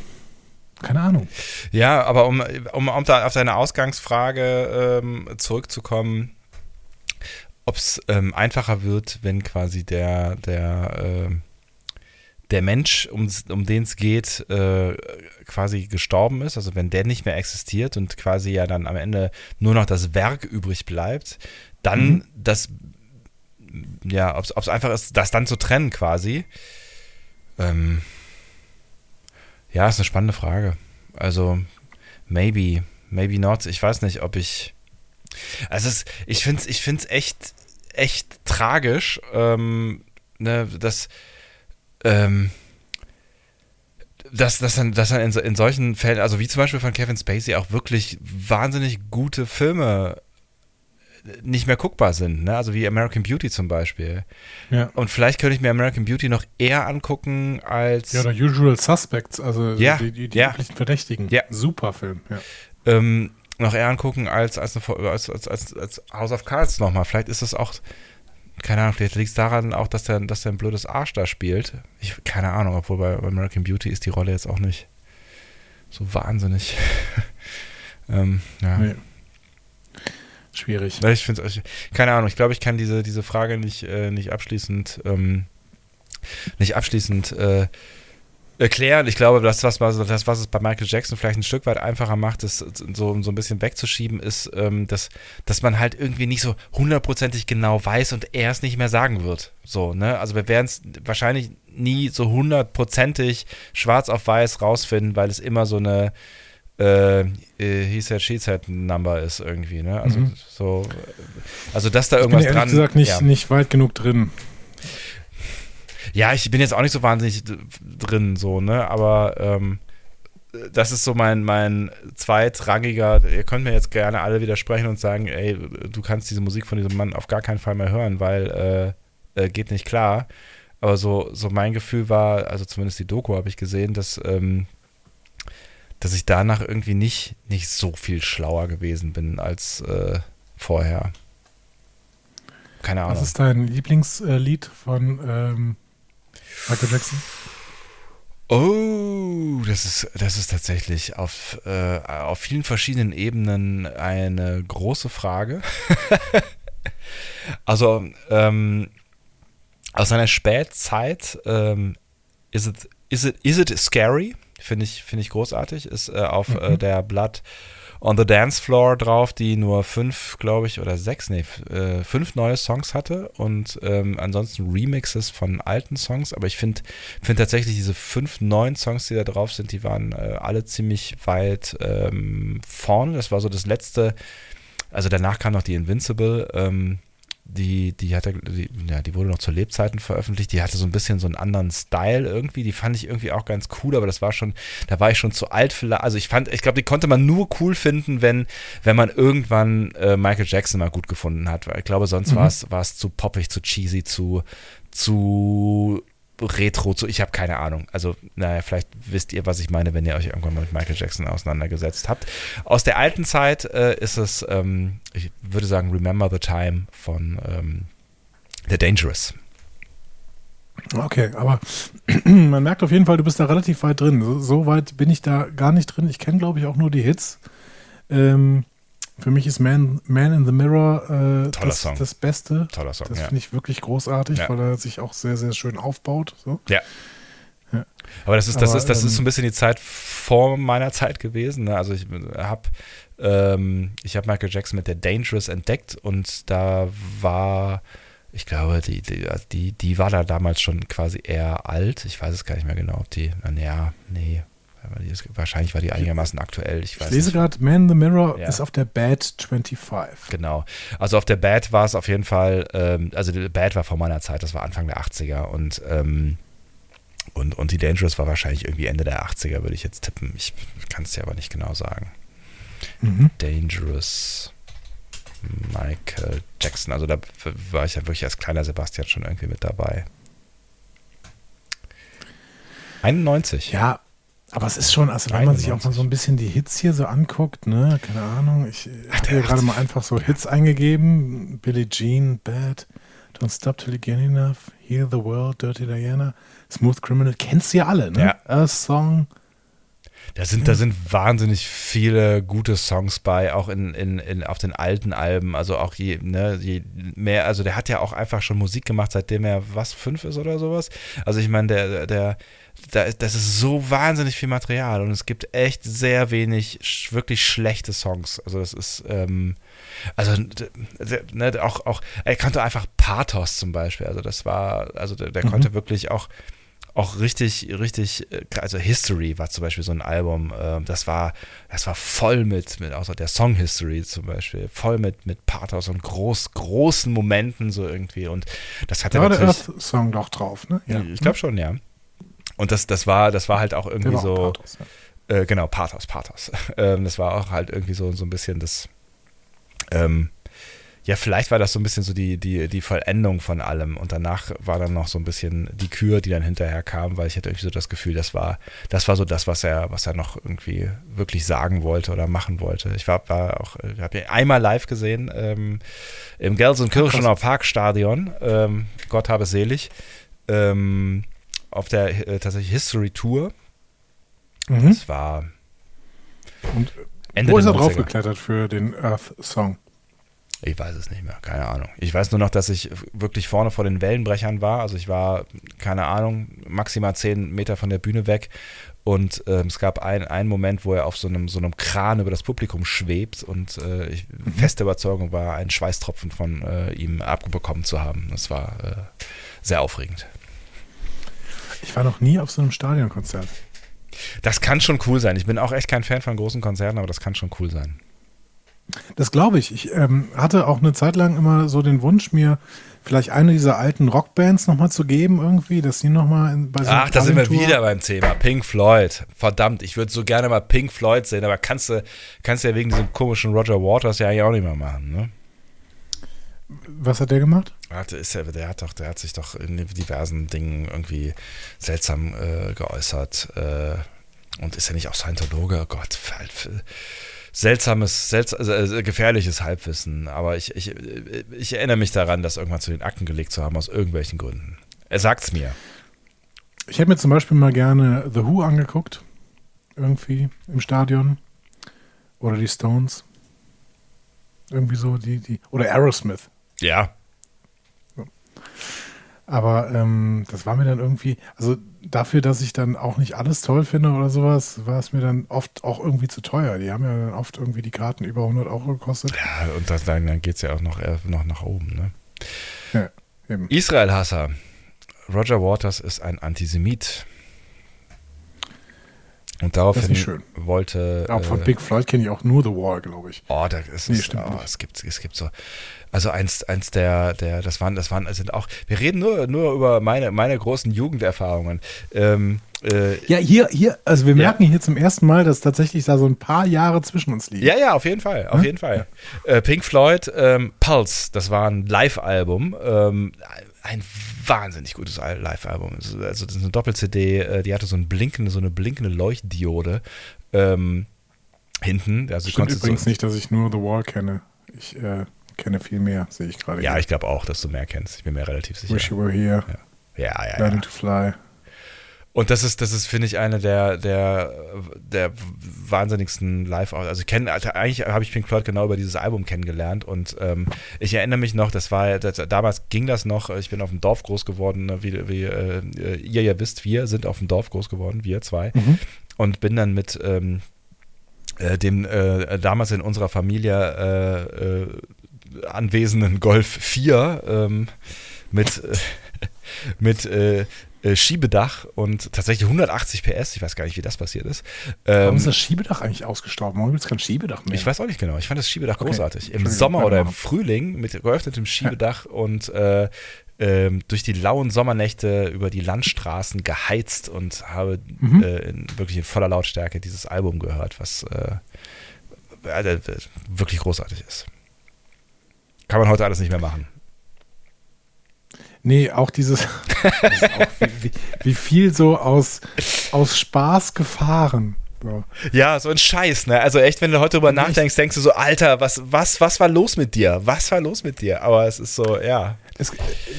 keine Ahnung. Ja, aber um, um, um da auf deine Ausgangsfrage ähm, zurückzukommen, ob es ähm, einfacher wird, wenn quasi der, der, ähm, der Mensch, um, um den es geht, äh, quasi gestorben ist, also wenn der nicht mehr existiert und quasi ja dann am Ende nur noch das Werk übrig bleibt, dann Mhm. das, ja, ob es einfach ist, das dann zu trennen quasi. Ähm, ja, ist eine spannende Frage. Also, maybe, maybe not. Ich weiß nicht, ob ich. Also, es, ich finde es ich find's echt, echt tragisch, ähm, ne, dass, ähm, dass, dass dann, dass dann in, in solchen Fällen, also wie zum Beispiel von Kevin Spacey, auch wirklich wahnsinnig gute Filme nicht mehr guckbar sind. Ne? Also wie American Beauty zum Beispiel. Ja. Und vielleicht könnte ich mir American Beauty noch eher angucken als. Ja, oder Usual Suspects, also Ja, die, die, die ja. üblichen Verdächtigen. Ja. Super Film, ja. ähm, noch eher angucken als, als, eine, als, als, als, als House of Cards nochmal. Vielleicht ist es auch, keine Ahnung, vielleicht liegt es daran auch, dass der, dass der ein blödes Arsch da spielt. Ich, keine Ahnung, obwohl bei, American Beauty ist die Rolle jetzt auch nicht so wahnsinnig. ähm, ja. Nee. Schwierig. Ich finde keine Ahnung, ich glaube, ich kann diese, diese Frage nicht, äh, nicht abschließend, ähm, nicht abschließend äh, erklären. Ich glaube, das was, das, was es bei Michael Jackson vielleicht ein Stück weit einfacher macht, ist so, so ein bisschen wegzuschieben, ist, ähm, dass, dass man halt irgendwie nicht so hundertprozentig genau weiß und er es nicht mehr sagen wird. So, ne? Also wir werden es wahrscheinlich nie so hundertprozentig schwarz auf weiß rausfinden, weil es immer so eine äh, äh he said, she said Number ist irgendwie, ne? Also mhm. so, also dass da irgendwas ich bin dran. gesagt nicht, ja. nicht weit genug drin. Ja, ich bin jetzt auch nicht so wahnsinnig drin, so, ne? Aber ähm, das ist so mein, mein zweitrangiger, ihr könnt mir jetzt gerne alle widersprechen und sagen, ey, du kannst diese Musik von diesem Mann auf gar keinen Fall mehr hören, weil äh, äh, geht nicht klar. Aber so, so mein Gefühl war, also zumindest die Doku habe ich gesehen, dass, ähm, dass ich danach irgendwie nicht, nicht so viel schlauer gewesen bin als äh, vorher. Keine Ahnung. Was ist dein Lieblingslied von ähm, Michael Jackson? Oh, das ist, das ist tatsächlich auf, äh, auf vielen verschiedenen Ebenen eine große Frage. also, ähm, aus seiner Spätzeit ähm, is, it, is, it, is It Scary, finde ich, find ich großartig, ist äh, auf äh, mhm. äh, der Blood on the Dance Floor drauf, die nur fünf, glaube ich, oder sechs, nee, äh, fünf neue Songs hatte und ähm, ansonsten Remixes von alten Songs. Aber ich finde find tatsächlich diese fünf neuen Songs, die da drauf sind, die waren äh, alle ziemlich weit ähm, vorne. Das war so das letzte. Also danach kam noch die Invincible. Ähm, die, die hatte, die, ja, die wurde noch zu Lebzeiten veröffentlicht. Die hatte so ein bisschen so einen anderen Style irgendwie. Die fand ich irgendwie auch ganz cool, aber das war schon, da war ich schon zu alt für. Also ich fand, ich glaube, die konnte man nur cool finden, wenn, wenn man irgendwann äh, Michael Jackson mal gut gefunden hat. Weil ich glaube, sonst mhm. war es zu poppig, zu cheesy, zu, zu Retro zu, ich habe keine Ahnung. Also, naja, vielleicht wisst ihr, was ich meine, wenn ihr euch irgendwann mal mit Michael Jackson auseinandergesetzt habt. Aus der alten Zeit äh, ist es, ähm, ich würde sagen, Remember the Time von ähm, The Dangerous. Okay, aber man merkt auf jeden Fall, du bist da relativ weit drin. So, so weit bin ich da gar nicht drin. Ich kenne, glaube ich, auch nur die Hits. Ähm, für mich ist Man, Man in the Mirror äh, das, das, Beste. Toller Song. Das ja. finde ich wirklich großartig, ja. weil er sich auch sehr, sehr schön aufbaut. So. Ja. ja. Aber das ist, das, Aber, ist, das ähm, ist so ein bisschen die Zeit vor meiner Zeit gewesen. Ne? Also ich habe ähm, ich habe Michael Jackson mit der Dangerous entdeckt und da war, ich glaube, die, die, die, die war da damals schon quasi eher alt. Ich weiß es gar nicht mehr genau, ob die, naja, nee, wahrscheinlich war die einigermaßen aktuell. Ich, ich lese gerade, Man in the Mirror ja. ist auf der Bad 25. Genau. Also auf der Bad war es auf jeden Fall, ähm, also die Bad war vor meiner Zeit, das war Anfang der 80er und, ähm, und, und die Dangerous war wahrscheinlich irgendwie Ende der 80er, würde ich jetzt tippen. Ich kann es dir aber nicht genau sagen. Mhm. Dangerous. Michael Jackson. Also da war ich ja wirklich als kleiner Sebastian schon irgendwie mit dabei. 91. Ja, aber es ist schon, also wenn man sich auch mal so ein bisschen die Hits hier so anguckt, ne, keine Ahnung, ich habe hier gerade mal einfach so Hits eingegeben. Billie Jean, Bad, Don't Stop Till You Get Enough, Heal the World, Dirty Diana, Smooth Criminal, kennst du ja alle, ne? Ja. A Song. Da sind, da sind wahnsinnig viele gute Songs bei, auch in, in, in, auf den alten Alben. Also auch je, ne, je mehr, also der hat ja auch einfach schon Musik gemacht, seitdem er was, fünf ist oder sowas. Also ich meine, der, der, da, das ist so wahnsinnig viel Material und es gibt echt sehr wenig wirklich schlechte Songs. Also das ist, ähm, also ne, auch, auch, er konnte einfach Pathos zum Beispiel, also das war, also der, der mhm. konnte wirklich auch auch richtig, richtig, äh, also History war zum Beispiel so ein Album, ähm, das war, das war voll mit, mit außer der Song History zum Beispiel, voll mit, mit Pathos und groß, großen Momenten so irgendwie und das hat er war der Earth Song doch drauf, ne? Ja. Ich glaube schon, ja. Und das, das war, das war halt auch irgendwie so. Pathos, ja. äh, genau, Pathos, Pathos. Ähm, das war auch halt irgendwie so, so ein bisschen das. Ähm, ja, vielleicht war das so ein bisschen so die, die, die Vollendung von allem. Und danach war dann noch so ein bisschen die Kür, die dann hinterher kam, weil ich hatte irgendwie so das Gefühl, das war, das war so das, was er, was er noch irgendwie wirklich sagen wollte oder machen wollte. Ich war, war auch, ich habe ihn einmal live gesehen ähm, im Gelsenkirchener Parkstadion. Ähm, Gott habe selig. Ähm, auf der äh, tatsächlich History Tour. Mhm. Das war. Und Ende wo ist er draufgeklettert für den Earth Song? Ich weiß es nicht mehr, keine Ahnung. Ich weiß nur noch, dass ich wirklich vorne vor den Wellenbrechern war. Also ich war, keine Ahnung, maximal zehn Meter von der Bühne weg. Und ähm, es gab ein, einen Moment, wo er auf so einem, so einem Kran über das Publikum schwebt und äh, ich mhm. feste Überzeugung war, einen Schweißtropfen von äh, ihm abbekommen zu haben. Das war äh, sehr aufregend. Ich war noch nie auf so einem Stadionkonzert. Das kann schon cool sein. Ich bin auch echt kein Fan von großen Konzerten, aber das kann schon cool sein. Das glaube ich. Ich ähm, hatte auch eine Zeit lang immer so den Wunsch, mir vielleicht eine dieser alten Rockbands nochmal zu geben, irgendwie, dass die nochmal bei so Ach, da sind wir wieder beim Thema. Pink Floyd. Verdammt, ich würde so gerne mal Pink Floyd sehen, aber kannst du, kannst du ja wegen diesem komischen Roger Waters ja eigentlich auch nicht mehr machen, ne? Was hat der gemacht? Hat, ist ja, der hat doch, der hat sich doch in diversen Dingen irgendwie seltsam äh, geäußert. Äh, und ist ja nicht auch Scientologe? Oh Gott, seltsames, selts also, gefährliches Halbwissen. Aber ich, ich, ich erinnere mich daran, das irgendwann zu den Akten gelegt zu haben, aus irgendwelchen Gründen. Er sagt's mir. Ich hätte mir zum Beispiel mal gerne The Who angeguckt. Irgendwie im Stadion. Oder die Stones. Irgendwie so, die, die. Oder Aerosmith. Ja. Aber ähm, das war mir dann irgendwie, also dafür, dass ich dann auch nicht alles toll finde oder sowas, war es mir dann oft auch irgendwie zu teuer. Die haben ja dann oft irgendwie die Karten über 100 Euro gekostet. Ja, und das, dann, dann geht es ja auch noch, noch nach oben. Ne? Ja. Israel-Hasser. Roger Waters ist ein Antisemit. Und daraufhin wollte. Auch von äh, Big Floyd kenne ich auch nur The Wall, glaube ich. Oh, da ist nee, es, oh, es gibt es gibt so. Also eins, eins der, der, das waren, das waren, sind auch. Wir reden nur, nur über meine, meine großen Jugenderfahrungen. Ähm, äh, ja, hier, hier, also wir merken ja. hier zum ersten Mal, dass tatsächlich da so ein paar Jahre zwischen uns liegen. Ja, ja, auf jeden Fall, auf hm? jeden Fall. Äh, Pink Floyd, ähm, Pulse, das war ein Live-Album. Ähm, ein wahnsinnig gutes Live-Album. Also das ist eine Doppel-CD, äh, die hatte so, ein blinkende, so eine blinkende Leuchtdiode ähm, hinten. Also Stimmt übrigens so nicht, dass ich nur The Wall kenne. Ich äh, kenne viel mehr, sehe ich gerade. Ja, hier. ich glaube auch, dass du mehr kennst. Ich bin mir relativ sicher. Wish You Were Here. Ja, ja, ja. Learning ja. to Fly. Und das ist, das ist, finde ich, eine der, der, der wahnsinnigsten Live- Also ich kenne, also eigentlich habe ich Pink Floyd genau über dieses Album kennengelernt und ähm, ich erinnere mich noch, das war, das, damals ging das noch, ich bin auf dem Dorf groß geworden, ne, wie, wie äh, ihr ja wisst, wir sind auf dem Dorf groß geworden, wir zwei. Mhm. Und bin dann mit ähm, äh, dem äh, damals in unserer Familie äh, äh, anwesenden Golf 4 ähm, mit, mit äh, äh, Schiebedach und tatsächlich 180 PS. Ich weiß gar nicht, wie das passiert ist. Ähm, Warum ist das Schiebedach eigentlich ausgestorben? Warum gibt es kein Schiebedach mehr? Ich weiß auch nicht genau. Ich fand das Schiebedach okay. großartig. Im Sommer oder im Frühling mit geöffnetem Schiebedach ja. und äh, ähm, durch die lauen Sommernächte über die Landstraßen geheizt und habe mhm. äh, in, wirklich in voller Lautstärke dieses Album gehört, was äh, äh wirklich großartig ist. Kann man heute alles nicht mehr machen. Nee, auch dieses, auch wie, wie, wie, viel so aus, aus Spaß gefahren. So. Ja, so ein Scheiß, ne? Also echt, wenn du heute drüber nachdenkst, denkst du so, Alter, was, was, was war los mit dir? Was war los mit dir? Aber es ist so, ja. Es,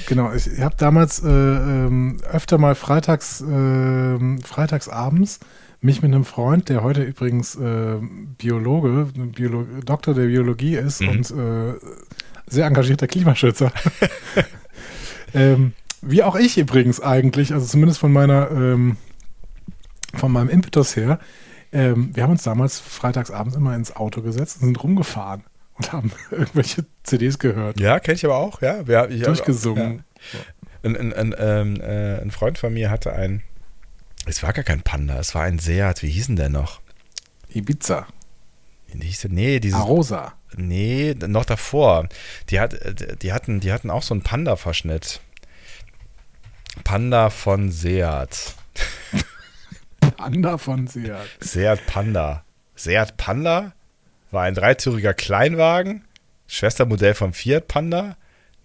genau, ich habe damals äh, ähm, öfter mal freitags, äh, freitagsabends mich mit einem Freund, der heute übrigens äh, Biologe, Biolo Doktor der Biologie ist mhm. und äh, sehr engagierter Klimaschützer, Ähm, wie auch ich übrigens eigentlich, also zumindest von meiner, ähm, von meinem Impetus her. Ähm, wir haben uns damals freitagsabends immer ins Auto gesetzt und sind rumgefahren und haben irgendwelche CDs gehört. Ja, kenne ich aber auch, ja. Wir, ich Durchgesungen. Ja. Ein, ein, ein, ähm, äh, ein, Freund von mir hatte ein, es war gar kein Panda, es war ein Seat, wie hießen der noch? Ibiza. Nee, dieses. Arosa. Nee, noch davor. Die, hat, die, hatten, die hatten auch so einen Panda-Verschnitt. Panda von Seat. Panda von Seat. Seat Panda. Seat Panda war ein dreitüriger Kleinwagen, Schwestermodell vom Fiat Panda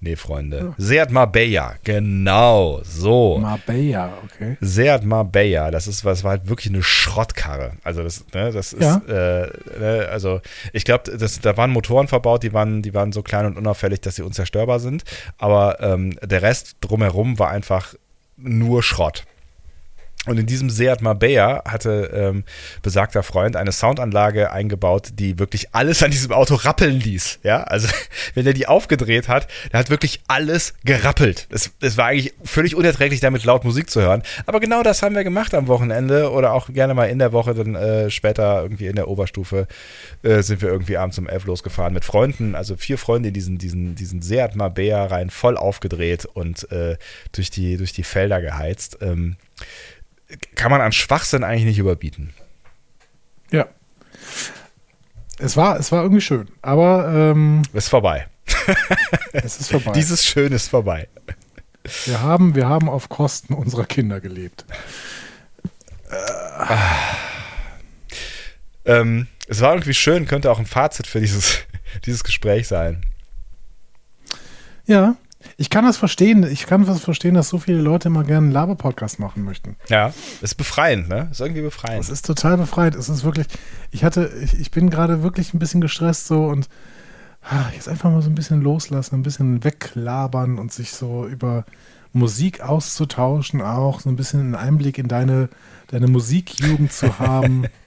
Nee, Freunde. Oh. Seat Marbella, genau, so. Marbella, okay. Seat Marbella, das ist was, war halt wirklich eine Schrottkarre. Also das, ne, das ist, ja. äh, ne, also ich glaube, da waren Motoren verbaut, die waren, die waren so klein und unauffällig, dass sie unzerstörbar sind. Aber ähm, der Rest drumherum war einfach nur Schrott. Und in diesem Seat Marbella hatte ähm, besagter Freund eine Soundanlage eingebaut, die wirklich alles an diesem Auto rappeln ließ. Ja, also wenn er die aufgedreht hat, der hat wirklich alles gerappelt. Es, es war eigentlich völlig unerträglich, damit laut Musik zu hören. Aber genau das haben wir gemacht am Wochenende oder auch gerne mal in der Woche. Dann äh, später irgendwie in der Oberstufe äh, sind wir irgendwie abends um elf losgefahren mit Freunden. Also vier Freunde in diesen, diesen, diesen Seat Marbella rein, voll aufgedreht und äh, durch, die, durch die Felder geheizt. Ähm, kann man an Schwachsinn eigentlich nicht überbieten. Ja. Es war, es war irgendwie schön, aber ähm, ist vorbei. es ist vorbei. Dieses Schön ist vorbei. Wir haben, wir haben auf Kosten unserer Kinder gelebt. Ähm, es war irgendwie schön, könnte auch ein Fazit für dieses, dieses Gespräch sein. Ja, ich kann das verstehen. Ich kann das verstehen, dass so viele Leute immer gerne einen Laber-Podcast machen möchten. Ja, ist befreiend, ne? Ist irgendwie befreiend. Es ist total befreiend. Es ist wirklich, ich hatte, ich, ich bin gerade wirklich ein bisschen gestresst so und ah, jetzt einfach mal so ein bisschen loslassen, ein bisschen weglabern und sich so über Musik auszutauschen, auch so ein bisschen einen Einblick in deine, deine Musikjugend zu haben.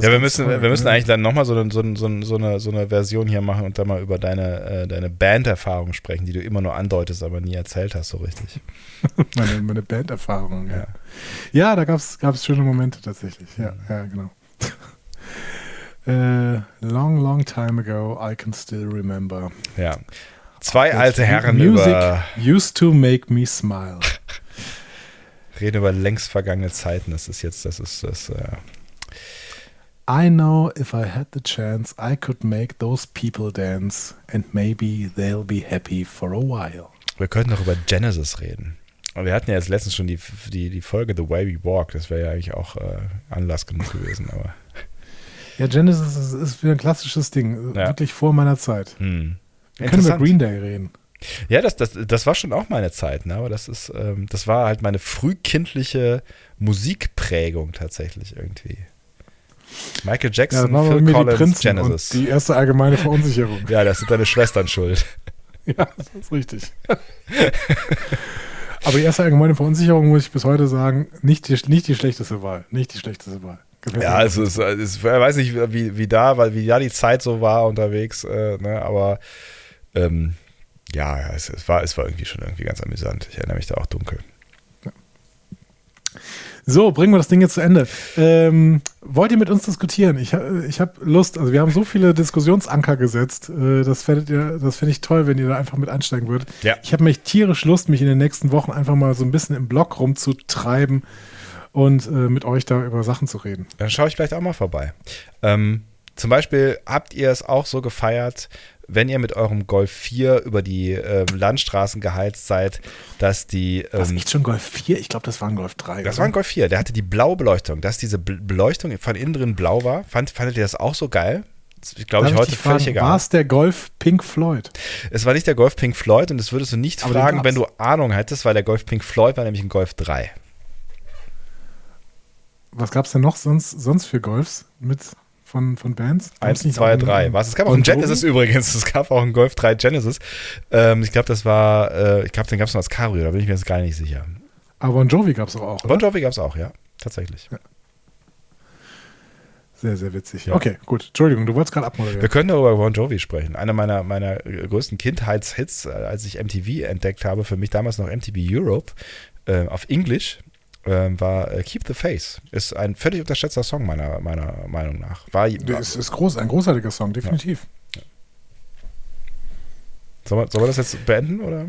ja, wir müssen, toll, wir müssen eigentlich dann nochmal so, so, so, so, eine, so eine Version hier machen und dann mal über deine, äh, deine Banderfahrung sprechen, die du immer nur andeutest, aber nie erzählt hast, so richtig. meine meine Banderfahrung, ja. ja. Ja, da gab es schöne Momente tatsächlich. Ja, mhm. ja genau. uh, long, long time ago, I can still remember. Ja. Zwei That alte Herren music über. Used to make me smile. Reden über längst vergangene Zeiten. Das ist jetzt, das ist das. Äh I know if I had the chance, I could make those people dance and maybe they'll be happy for a while. Wir könnten noch über Genesis reden. Wir hatten ja jetzt letztens schon die, die, die Folge The Way We Walk. Das wäre ja eigentlich auch äh, Anlass genug gewesen. Aber ja, Genesis ist, ist wieder ein klassisches Ding. Ja. Wirklich vor meiner Zeit. Hm. Wir können über Green Day reden. Ja, das, das, das war schon auch meine Zeit, ne? aber das ist, ähm, das war halt meine frühkindliche Musikprägung tatsächlich irgendwie. Michael Jackson, ja, Phil Collins, die Genesis. die erste allgemeine Verunsicherung. ja, das sind deine Schwestern schuld. ja, das ist richtig. Aber die erste allgemeine Verunsicherung muss ich bis heute sagen, nicht die, nicht die schlechteste Wahl. Nicht die schlechteste Wahl. ja, also es, es, ich weiß nicht, wie, wie da, weil wie da die Zeit so war unterwegs, äh, ne, aber ähm, ja, es, es, war, es war irgendwie schon irgendwie ganz amüsant. Ich erinnere mich da auch dunkel. So, bringen wir das Ding jetzt zu Ende. Ähm, wollt ihr mit uns diskutieren? Ich, ich habe Lust, also wir haben so viele Diskussionsanker gesetzt. Äh, das fändet ihr, das finde ich toll, wenn ihr da einfach mit ansteigen würdet. Ja. Ich habe mich tierisch Lust, mich in den nächsten Wochen einfach mal so ein bisschen im Blog rumzutreiben und äh, mit euch da über Sachen zu reden. Dann schaue ich vielleicht auch mal vorbei. Ähm, zum Beispiel habt ihr es auch so gefeiert, wenn ihr mit eurem Golf 4 über die äh, Landstraßen geheizt seid, dass die. Ähm, das nicht schon Golf 4? Ich glaube, das war ein Golf 3. Das oder? war ein Golf 4. Der hatte die blaue Beleuchtung. Dass diese Beleuchtung von innen drin blau war, fand, fandet ihr das auch so geil? Glaube ich, heute völlig egal. War es der Golf Pink Floyd? Es war nicht der Golf Pink Floyd und das würdest du nicht Aber fragen, wenn du Ahnung hättest, weil der Golf Pink Floyd war nämlich ein Golf 3. Was gab es denn noch sonst, sonst für Golfs mit von, von Bands? Eins, zwei, drei. Was? Es gab auch einen Genesis übrigens. Es gab auch einen Golf 3 Genesis. Ähm, ich glaube, das war, äh, ich glaube, den gab es noch als Cabrio, da bin ich mir jetzt gar nicht sicher. Aber Bon Jovi gab es auch. Oder? Bon Jovi gab es auch, ja. Tatsächlich. Ja. Sehr, sehr witzig. Ja. Okay, gut. Entschuldigung, du wolltest gerade abmoderieren. Wir können darüber Bon Jovi sprechen. Einer meiner, meiner größten Kindheitshits, äh, als ich MTV entdeckt habe, für mich damals noch MTV Europe, äh, auf Englisch ähm, war äh, Keep the Face. Ist ein völlig unterschätzter Song, meiner, meiner Meinung nach. War, war ist, ist groß, ein großartiger Song, definitiv. Ja. Ja. Sollen, wir, sollen wir das jetzt beenden, oder?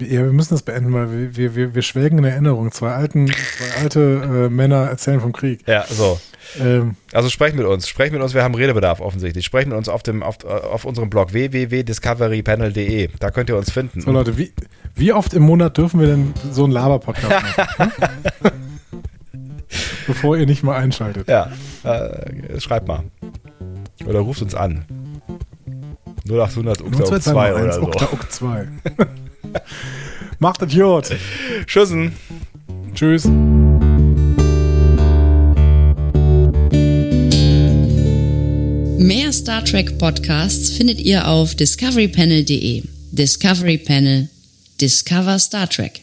Ja, wir müssen das beenden, weil wir, wir, wir schwelgen in Erinnerung. Zwei, alten, zwei alte äh, Männer erzählen vom Krieg. Ja, so. Ähm, also sprecht mit uns. Sprecht mit uns, wir haben Redebedarf offensichtlich. Sprecht mit uns auf, dem, auf, auf unserem Blog www.discoverypanel.de. Da könnt ihr uns finden. So Leute, wie, wie oft im Monat dürfen wir denn so einen Laber-Podcast machen? Bevor ihr nicht mal einschaltet. Ja, äh, schreibt mal. Oder ruft uns an. 0800 Ukta 2 oder so. Ukta 2. Macht es gut. Tschüssen. Tschüss. Mehr Star Trek Podcasts findet ihr auf discoverypanel.de. Discovery Panel. Discover Star Trek.